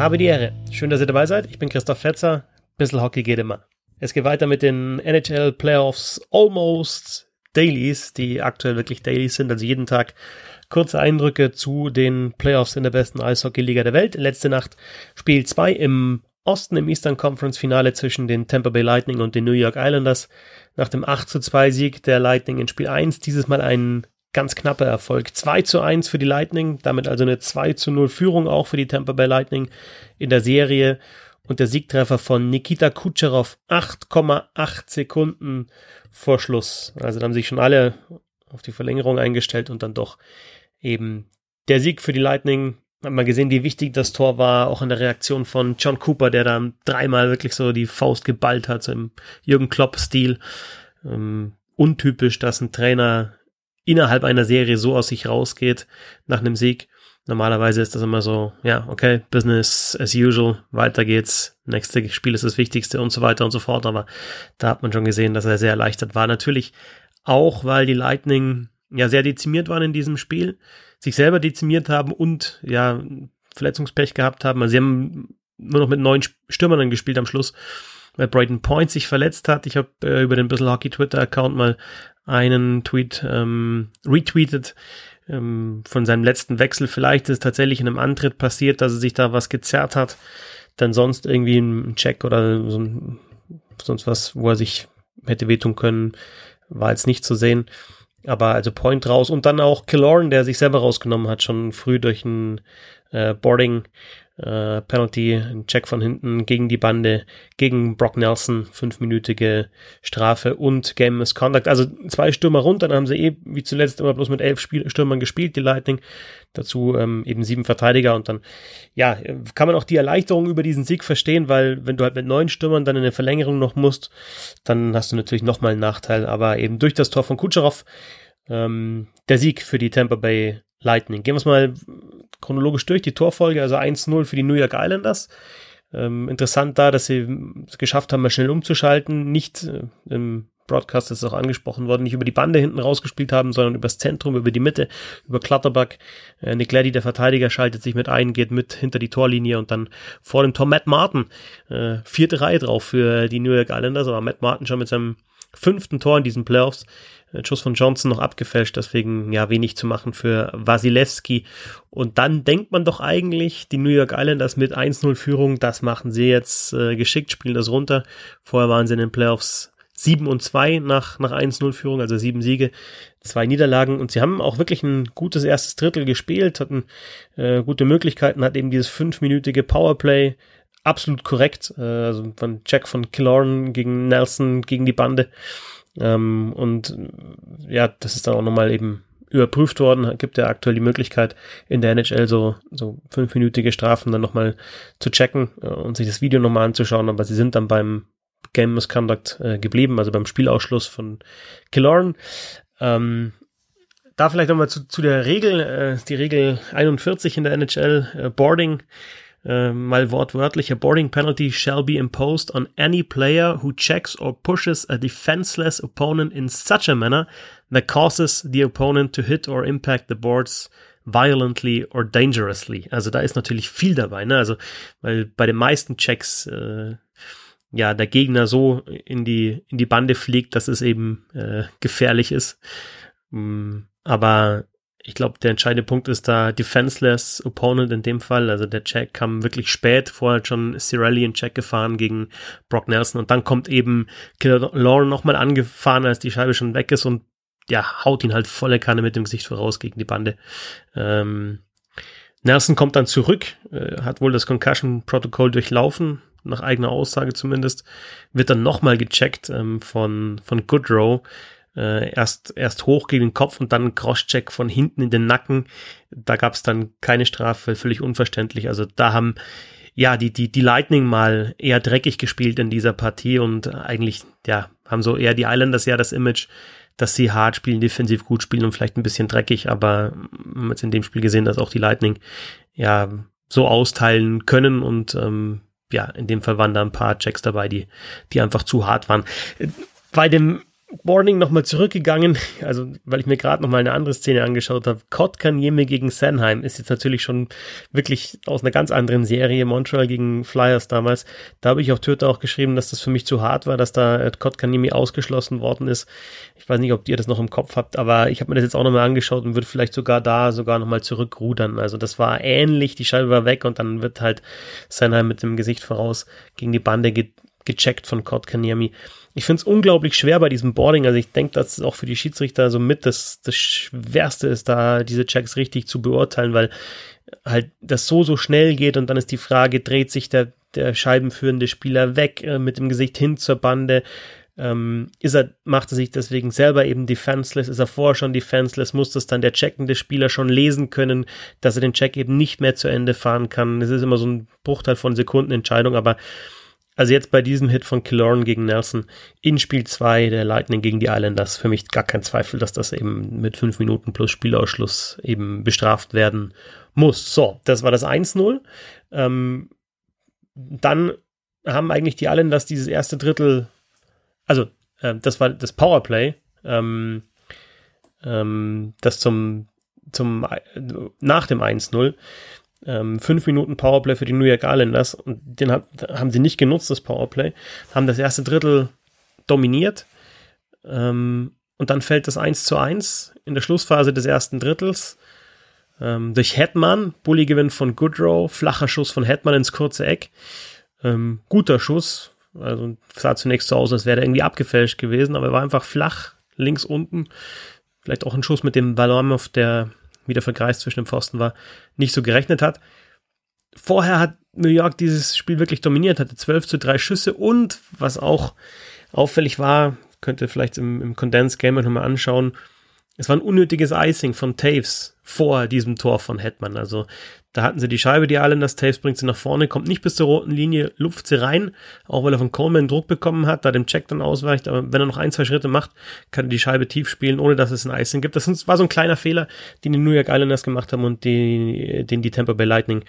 Habe die Ehre. Schön, dass ihr dabei seid. Ich bin Christoph Fetzer. Bissl Hockey geht immer. Es geht weiter mit den NHL Playoffs Almost Dailies, die aktuell wirklich Dailies sind, also jeden Tag kurze Eindrücke zu den Playoffs in der besten Eishockey-Liga der Welt. Letzte Nacht Spiel 2 im Osten im Eastern Conference Finale zwischen den Tampa Bay Lightning und den New York Islanders. Nach dem 8 zu 2 Sieg der Lightning in Spiel 1, dieses Mal ein ganz knapper Erfolg. 2 zu 1 für die Lightning, damit also eine 2 zu 0 Führung auch für die Tampa Bay Lightning in der Serie. Und der Siegtreffer von Nikita Kutcherov 8,8 Sekunden vor Schluss. Also da haben sich schon alle auf die Verlängerung eingestellt und dann doch eben der Sieg für die Lightning. Hat man gesehen, wie wichtig das Tor war, auch in der Reaktion von John Cooper, der da dreimal wirklich so die Faust geballt hat, so im Jürgen Klopp-Stil. Ähm, untypisch, dass ein Trainer innerhalb einer Serie so aus sich rausgeht nach einem Sieg. Normalerweise ist das immer so, ja, okay, Business as usual, weiter geht's, nächste Spiel ist das Wichtigste und so weiter und so fort. Aber da hat man schon gesehen, dass er sehr erleichtert war. Natürlich auch, weil die Lightning ja sehr dezimiert waren in diesem Spiel, sich selber dezimiert haben und ja Verletzungspech gehabt haben. Also sie haben nur noch mit neun Stürmern gespielt am Schluss, weil Brighton Point sich verletzt hat. Ich habe äh, über den Bissel Hockey Twitter Account mal einen Tweet ähm, retweetet ähm, von seinem letzten Wechsel. Vielleicht ist es tatsächlich in einem Antritt passiert, dass er sich da was gezerrt hat. Dann sonst irgendwie ein Check oder so ein, sonst was, wo er sich hätte wehtun können, war jetzt nicht zu sehen. Aber also Point raus und dann auch Killorn, der sich selber rausgenommen hat, schon früh durch ein äh, Boarding äh, Penalty, ein Check von hinten gegen die Bande, gegen Brock Nelson, fünfminütige Strafe und Game Misconduct. Also zwei Stürmer runter, dann haben sie eh wie zuletzt immer bloß mit elf Spiel Stürmern gespielt, die Lightning. Dazu ähm, eben sieben Verteidiger und dann, ja, kann man auch die Erleichterung über diesen Sieg verstehen, weil wenn du halt mit neun Stürmern dann in eine Verlängerung noch musst, dann hast du natürlich nochmal einen Nachteil. Aber eben durch das Tor von Kutscherow ähm, der Sieg für die Tampa Bay Lightning. Gehen wir es mal chronologisch durch, die Torfolge, also 1-0 für die New York Islanders. Ähm, interessant da, dass sie es geschafft haben, mal schnell umzuschalten, nicht äh, im Broadcast ist auch angesprochen worden, nicht über die Bande hinten rausgespielt haben, sondern übers Zentrum, über die Mitte, über Clutterbuck. Äh, Nick Leddy, der Verteidiger, schaltet sich mit ein, geht mit hinter die Torlinie und dann vor dem Tor Matt Martin. Äh, vierte Reihe drauf für die New York Islanders, aber Matt Martin schon mit seinem fünften Tor in diesen Playoffs. Schuss von Johnson noch abgefälscht, deswegen ja wenig zu machen für Wasilewski. Und dann denkt man doch eigentlich, die New York Islanders mit 1-0 Führung, das machen sie jetzt äh, geschickt, spielen das runter. Vorher waren sie in den Playoffs 7 und 2 nach, nach 1-0 Führung, also sieben Siege, zwei Niederlagen und sie haben auch wirklich ein gutes erstes Drittel gespielt, hatten äh, gute Möglichkeiten, hat eben dieses fünfminütige Powerplay absolut korrekt, äh, also von Jack von Killorn gegen Nelson gegen die Bande. Ähm, und ja, das ist dann auch nochmal eben überprüft worden, gibt ja aktuell die Möglichkeit in der NHL so, so fünfminütige Strafen dann nochmal zu checken äh, und sich das Video nochmal anzuschauen, aber sie sind dann beim Game Misconduct äh, geblieben, also beim Spielausschluss von Killorn. Ähm, da vielleicht nochmal zu, zu der Regel, äh, die Regel 41 in der NHL, äh, Boarding äh, mal wortwörtlich, a boarding penalty shall be imposed on any player who checks or pushes a defenseless opponent in such a manner that causes the opponent to hit or impact the boards violently or dangerously. Also da ist natürlich viel dabei, ne? Also, weil bei den meisten Checks äh, ja der Gegner so in die in die Bande fliegt, dass es eben äh, gefährlich ist. Mm, aber ich glaube, der entscheidende Punkt ist da defenseless Opponent in dem Fall. Also der Check kam wirklich spät. Vorher hat schon Cirelli einen Check gefahren gegen Brock Nelson und dann kommt eben Killer Lauren nochmal angefahren, als die Scheibe schon weg ist und ja, haut ihn halt volle Kanne mit dem Gesicht voraus gegen die Bande. Ähm, Nelson kommt dann zurück, äh, hat wohl das Concussion-Protokoll durchlaufen, nach eigener Aussage zumindest, wird dann nochmal gecheckt ähm, von, von Goodrow äh, erst, erst hoch gegen den Kopf und dann Crosscheck von hinten in den Nacken. Da gab es dann keine Strafe, völlig unverständlich. Also da haben ja die, die, die Lightning mal eher dreckig gespielt in dieser Partie und eigentlich, ja, haben so eher die Islanders ja das Image, dass sie hart spielen, defensiv gut spielen und vielleicht ein bisschen dreckig, aber haben jetzt in dem Spiel gesehen, dass auch die Lightning ja so austeilen können und ähm, ja, in dem Fall waren da ein paar Checks dabei, die, die einfach zu hart waren. Bei dem Boarding nochmal zurückgegangen, also weil ich mir gerade nochmal eine andere Szene angeschaut habe. Kotkaniemi gegen Sanheim ist jetzt natürlich schon wirklich aus einer ganz anderen Serie, Montreal gegen Flyers damals. Da habe ich auf Twitter auch geschrieben, dass das für mich zu hart war, dass da Kotkaniemi ausgeschlossen worden ist. Ich weiß nicht, ob ihr das noch im Kopf habt, aber ich habe mir das jetzt auch nochmal angeschaut und würde vielleicht sogar da sogar nochmal zurückrudern. Also das war ähnlich, die Scheibe war weg und dann wird halt Sanheim mit dem Gesicht voraus gegen die Bande ge gecheckt von Kotkaniemi ich finde es unglaublich schwer bei diesem Boarding. Also ich denke, dass es auch für die Schiedsrichter so mit das, das Schwerste ist, da diese Checks richtig zu beurteilen, weil halt das so, so schnell geht und dann ist die Frage, dreht sich der, der scheibenführende Spieler weg äh, mit dem Gesicht hin zur Bande? Ähm, ist er, macht er sich deswegen selber eben defenseless? Ist er vorher schon defenseless? Muss das dann der checkende Spieler schon lesen können, dass er den Check eben nicht mehr zu Ende fahren kann? Es ist immer so ein Bruchteil von Sekundenentscheidung, aber also jetzt bei diesem Hit von Killorn gegen Nelson in Spiel 2 der Lightning gegen die Islanders für mich gar kein Zweifel, dass das eben mit 5 Minuten plus Spielausschluss eben bestraft werden muss. So, das war das 1-0. Ähm, dann haben eigentlich die Islanders dieses erste Drittel, also äh, das war das Powerplay, ähm, ähm, das zum, zum äh, nach dem 1-0 ähm, fünf Minuten Powerplay für die New York Islanders und den hat, haben sie nicht genutzt, das Powerplay, haben das erste Drittel dominiert. Ähm, und dann fällt das 1 zu 1 in der Schlussphase des ersten Drittels ähm, durch Hetman, Bullygewinn von Goodrow, flacher Schuss von Hetman ins kurze Eck, ähm, guter Schuss, also sah zunächst so aus, als wäre er irgendwie abgefälscht gewesen, aber er war einfach flach links unten, vielleicht auch ein Schuss mit dem Ballon auf der wie der Vergleich zwischen dem Pfosten war, nicht so gerechnet hat. Vorher hat New York dieses Spiel wirklich dominiert, hatte 12 zu 3 Schüsse und was auch auffällig war, könnt ihr vielleicht im, im Condensed Game nochmal anschauen, es war ein unnötiges Icing von Taves vor diesem Tor von Hetman. Also da hatten sie die Scheibe, die Islanders, Taves bringt sie nach vorne, kommt nicht bis zur roten Linie, lupft sie rein, auch weil er von Coleman Druck bekommen hat, da dem Check dann ausweicht, aber wenn er noch ein, zwei Schritte macht, kann er die Scheibe tief spielen, ohne dass es ein Icing gibt. Das war so ein kleiner Fehler, den die New York Islanders gemacht haben und die, den die Tampa Bay Lightning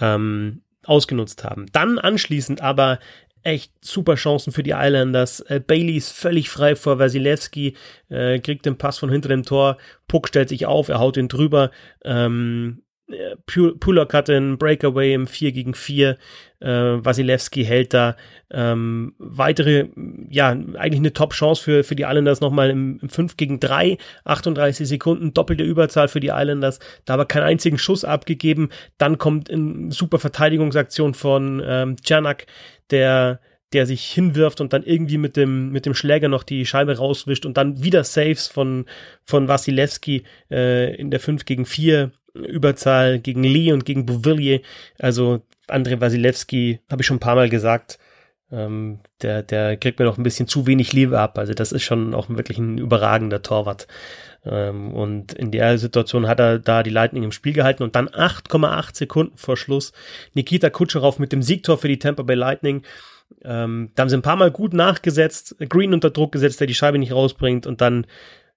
ähm, ausgenutzt haben. Dann anschließend aber echt super Chancen für die Islanders. Äh, Bailey ist völlig frei vor Wasilewski, äh, kriegt den Pass von hinter dem Tor. Puck stellt sich auf, er haut ihn drüber. Ähm, äh, Pulak hatte einen Breakaway im 4 gegen 4. Äh, Wasilewski hält da ähm, weitere, ja, eigentlich eine Top-Chance für, für die Islanders nochmal im, im 5 gegen 3, 38 Sekunden, doppelte Überzahl für die Islanders, da aber keinen einzigen Schuss abgegeben. Dann kommt eine super Verteidigungsaktion von ähm, Czernak, der der sich hinwirft und dann irgendwie mit dem, mit dem Schläger noch die Scheibe rauswischt und dann wieder Saves von, von Wasilewski äh, in der 5 gegen 4 Überzahl gegen Lee und gegen Bouvillier. Also André Wasilewski, habe ich schon ein paar Mal gesagt, ähm, der, der kriegt mir noch ein bisschen zu wenig Liebe ab. Also das ist schon auch wirklich ein überragender Torwart. Ähm, und in der Situation hat er da die Lightning im Spiel gehalten und dann 8,8 Sekunden vor Schluss Nikita Kutscherow mit dem Siegtor für die Tampa Bay Lightning. Ähm, da haben sie ein paar Mal gut nachgesetzt, Green unter Druck gesetzt, der die Scheibe nicht rausbringt und dann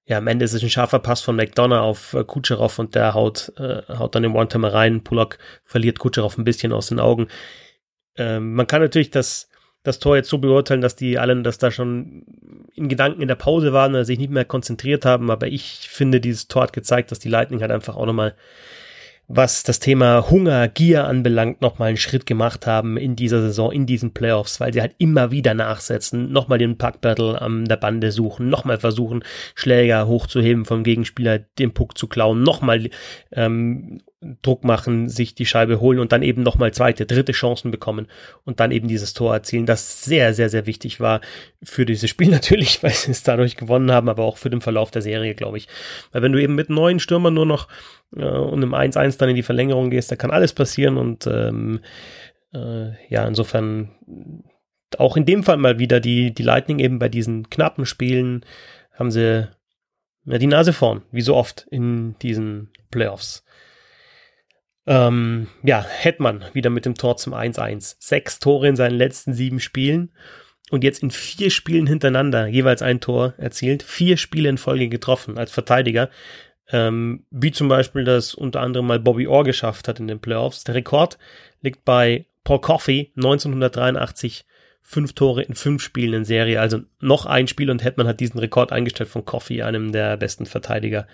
ja, am Ende ist es ein scharfer Pass von McDonough auf äh, Kutscherow und der haut, äh, haut dann den One-Timer rein. Pullock verliert Kutscherow ein bisschen aus den Augen. Ähm, man kann natürlich das, das Tor jetzt so beurteilen, dass die allen das da schon in Gedanken in der Pause waren, oder sich nicht mehr konzentriert haben, aber ich finde, dieses Tor hat gezeigt, dass die Lightning halt einfach auch nochmal was das Thema Hunger, Gier anbelangt, nochmal einen Schritt gemacht haben in dieser Saison, in diesen Playoffs, weil sie halt immer wieder nachsetzen, nochmal den Puck-Battle an der Bande suchen, nochmal versuchen, Schläger hochzuheben vom Gegenspieler, den Puck zu klauen, nochmal ähm, Druck machen, sich die Scheibe holen und dann eben nochmal zweite, dritte Chancen bekommen und dann eben dieses Tor erzielen, das sehr, sehr, sehr wichtig war für dieses Spiel natürlich, weil sie es dadurch gewonnen haben, aber auch für den Verlauf der Serie, glaube ich. Weil wenn du eben mit neun Stürmern nur noch äh, und im 1-1 dann in die Verlängerung gehst, da kann alles passieren und ähm, äh, ja, insofern auch in dem Fall mal wieder die, die Lightning eben bei diesen knappen Spielen haben sie ja, die Nase vorn, wie so oft in diesen Playoffs. Ähm, ja, Hetman wieder mit dem Tor zum 1-1. Sechs Tore in seinen letzten sieben Spielen und jetzt in vier Spielen hintereinander jeweils ein Tor erzielt, vier Spiele in Folge getroffen als Verteidiger. Ähm, wie zum Beispiel das unter anderem mal Bobby Orr geschafft hat in den Playoffs. Der Rekord liegt bei Paul Coffey 1983 fünf Tore in fünf Spielen in Serie, also noch ein Spiel und Hetman hat diesen Rekord eingestellt von Coffee, einem der besten Verteidiger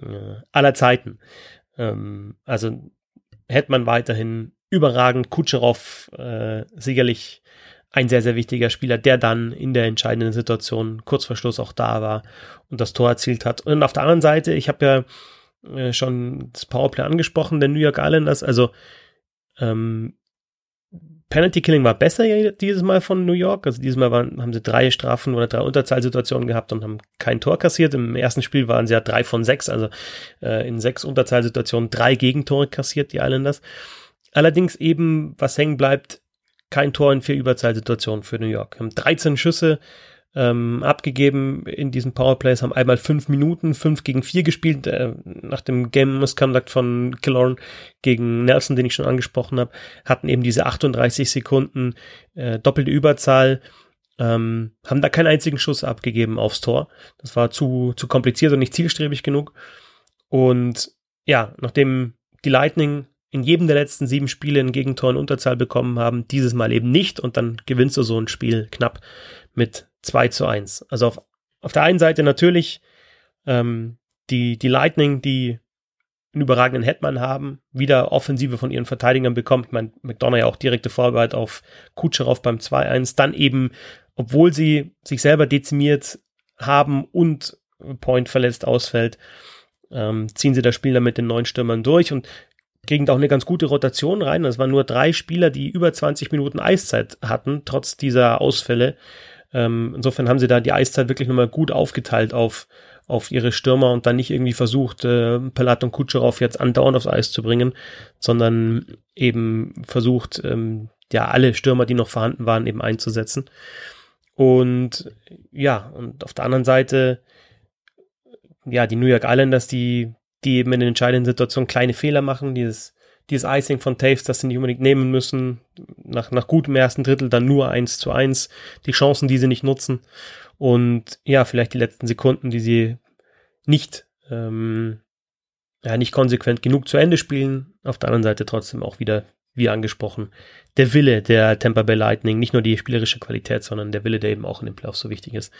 äh, aller Zeiten. Ähm, also Hetman weiterhin überragend, Kutscherow äh, sicherlich ein sehr, sehr wichtiger Spieler, der dann in der entscheidenden Situation kurz vor Schluss auch da war und das Tor erzielt hat. Und auf der anderen Seite, ich habe ja äh, schon das Powerplay angesprochen, der New York Islanders, also ähm, Penalty Killing war besser dieses Mal von New York. Also dieses Mal waren, haben sie drei Strafen oder drei Unterzahlsituationen gehabt und haben kein Tor kassiert. Im ersten Spiel waren sie ja drei von sechs, also äh, in sechs Unterzahlsituationen drei Gegentore kassiert, die Islanders. Allerdings eben, was hängen bleibt, kein Tor in vier Überzahlsituationen für New York. Haben 13 Schüsse ähm, abgegeben in diesen Powerplays, haben einmal fünf Minuten, fünf gegen vier gespielt, äh, nach dem Game Misconduct von Killorn gegen Nelson, den ich schon angesprochen habe, hatten eben diese 38 Sekunden äh, doppelte Überzahl, ähm, haben da keinen einzigen Schuss abgegeben aufs Tor. Das war zu, zu kompliziert und nicht zielstrebig genug. Und ja, nachdem die Lightning in jedem der letzten sieben Spiele ein Gegentor in Unterzahl bekommen haben, dieses Mal eben nicht und dann gewinnst du so ein Spiel knapp mit 2 zu 1. Also auf, auf der einen Seite natürlich ähm, die, die Lightning, die einen überragenden Hetman haben, wieder Offensive von ihren Verteidigern bekommt. Ich meine, McDonough ja auch direkte Vorarbeit auf Kutscherow beim 2-1. Dann eben, obwohl sie sich selber dezimiert haben und Point verletzt ausfällt, ähm, ziehen sie das Spiel dann mit den neuen Stürmern durch und kriegen da auch eine ganz gute Rotation rein. Es waren nur drei Spieler, die über 20 Minuten Eiszeit hatten, trotz dieser Ausfälle. Ähm, insofern haben sie da die Eiszeit wirklich nochmal gut aufgeteilt auf, auf ihre Stürmer und dann nicht irgendwie versucht, äh, Palat und Kutscherow jetzt andauernd aufs Eis zu bringen, sondern eben versucht, ähm, ja, alle Stürmer, die noch vorhanden waren, eben einzusetzen. Und ja, und auf der anderen Seite, ja, die New York Islanders, die, die eben in den entscheidenden Situationen kleine Fehler machen, dieses dieses Icing von Taves, das sie nicht unbedingt nehmen müssen, nach, nach gutem ersten Drittel dann nur eins zu eins, die Chancen, die sie nicht nutzen. Und ja, vielleicht die letzten Sekunden, die sie nicht, ähm, ja, nicht konsequent genug zu Ende spielen, auf der anderen Seite trotzdem auch wieder, wie angesprochen, der Wille der Tampa Bay Lightning, nicht nur die spielerische Qualität, sondern der Wille, der eben auch in den Playoffs so wichtig ist,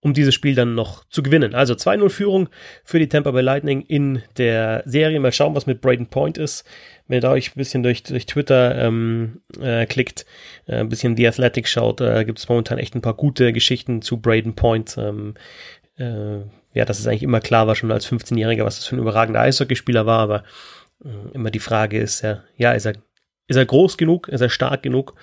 um dieses Spiel dann noch zu gewinnen. Also 2-0 Führung für die Tampa Bay Lightning in der Serie. Mal schauen, was mit Braden Point ist. Wenn ihr da euch ein bisschen durch, durch Twitter ähm, äh, klickt, äh, ein bisschen The Athletic schaut, äh, gibt es momentan echt ein paar gute Geschichten zu Braden Point. Ähm, äh, ja, das ist eigentlich immer klar war, schon als 15-Jähriger, was das für ein überragender Eishockeyspieler war, aber äh, immer die Frage ist ja, ja, ist er, ist er groß genug, ist er stark genug?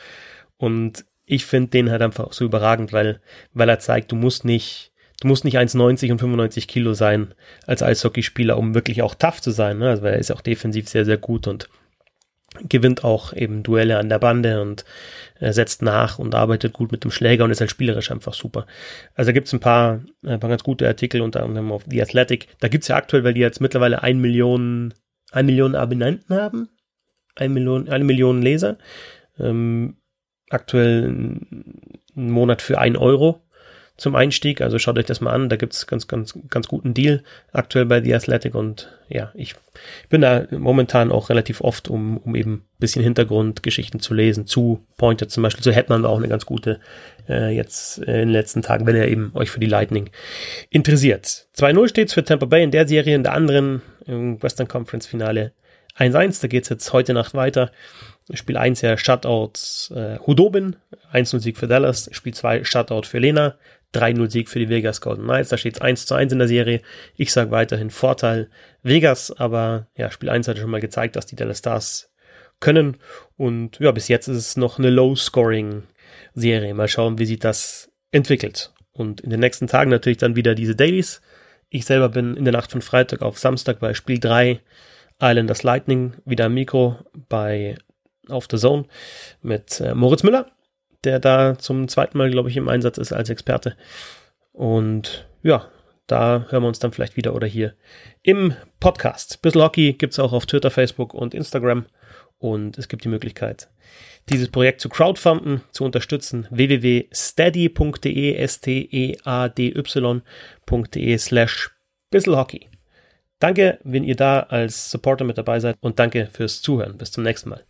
Und ich finde den halt einfach so überragend, weil, weil er zeigt, du musst nicht, du musst nicht 1,90 und 95 Kilo sein als Eishockeyspieler, um wirklich auch tough zu sein. Ne? Also er ist auch defensiv sehr, sehr gut und gewinnt auch eben Duelle an der Bande und er setzt nach und arbeitet gut mit dem Schläger und ist halt spielerisch einfach super. Also da gibt's ein paar, ein paar ganz gute Artikel unter anderem auf The Athletic. Da gibt's ja aktuell, weil die jetzt mittlerweile ein Million, ein Million Abonnenten haben, ein Million, eine Million Leser. Ähm, aktuell einen Monat für ein Euro zum Einstieg. Also schaut euch das mal an. Da gibt's ganz, ganz, ganz guten Deal aktuell bei The Athletic. Und ja, ich bin da momentan auch relativ oft, um, um eben bisschen Hintergrundgeschichten zu lesen. Zu Pointer zum Beispiel. So hätte man auch eine ganz gute äh, jetzt äh, in den letzten Tagen, wenn ihr eben euch für die Lightning interessiert. 2-0 steht's für Tampa Bay in der Serie, in der anderen im Western Conference Finale 1-1. Da geht's jetzt heute Nacht weiter. Spiel 1 ja Shutouts äh, Hudobin, 1-0 Sieg für Dallas, Spiel 2 Shutout für Lena, 3-0 Sieg für die Vegas Golden Knights, da steht es 1 zu 1 in der Serie. Ich sage weiterhin Vorteil Vegas, aber ja, Spiel 1 hat schon mal gezeigt, dass die Dallas Stars können und ja, bis jetzt ist es noch eine Low-Scoring-Serie. Mal schauen, wie sich das entwickelt. Und in den nächsten Tagen natürlich dann wieder diese Dailies. Ich selber bin in der Nacht von Freitag auf Samstag bei Spiel 3 Islanders Lightning wieder am Mikro bei auf The Zone mit äh, Moritz Müller, der da zum zweiten Mal, glaube ich, im Einsatz ist als Experte. Und ja, da hören wir uns dann vielleicht wieder oder hier im Podcast. Bissl Hockey gibt es auch auf Twitter, Facebook und Instagram. Und es gibt die Möglichkeit, dieses Projekt zu crowdfunden, zu unterstützen. www.steady.de, S-T-E-A-D-Y.de slash Bisselhockey. Danke, wenn ihr da als Supporter mit dabei seid und danke fürs Zuhören. Bis zum nächsten Mal.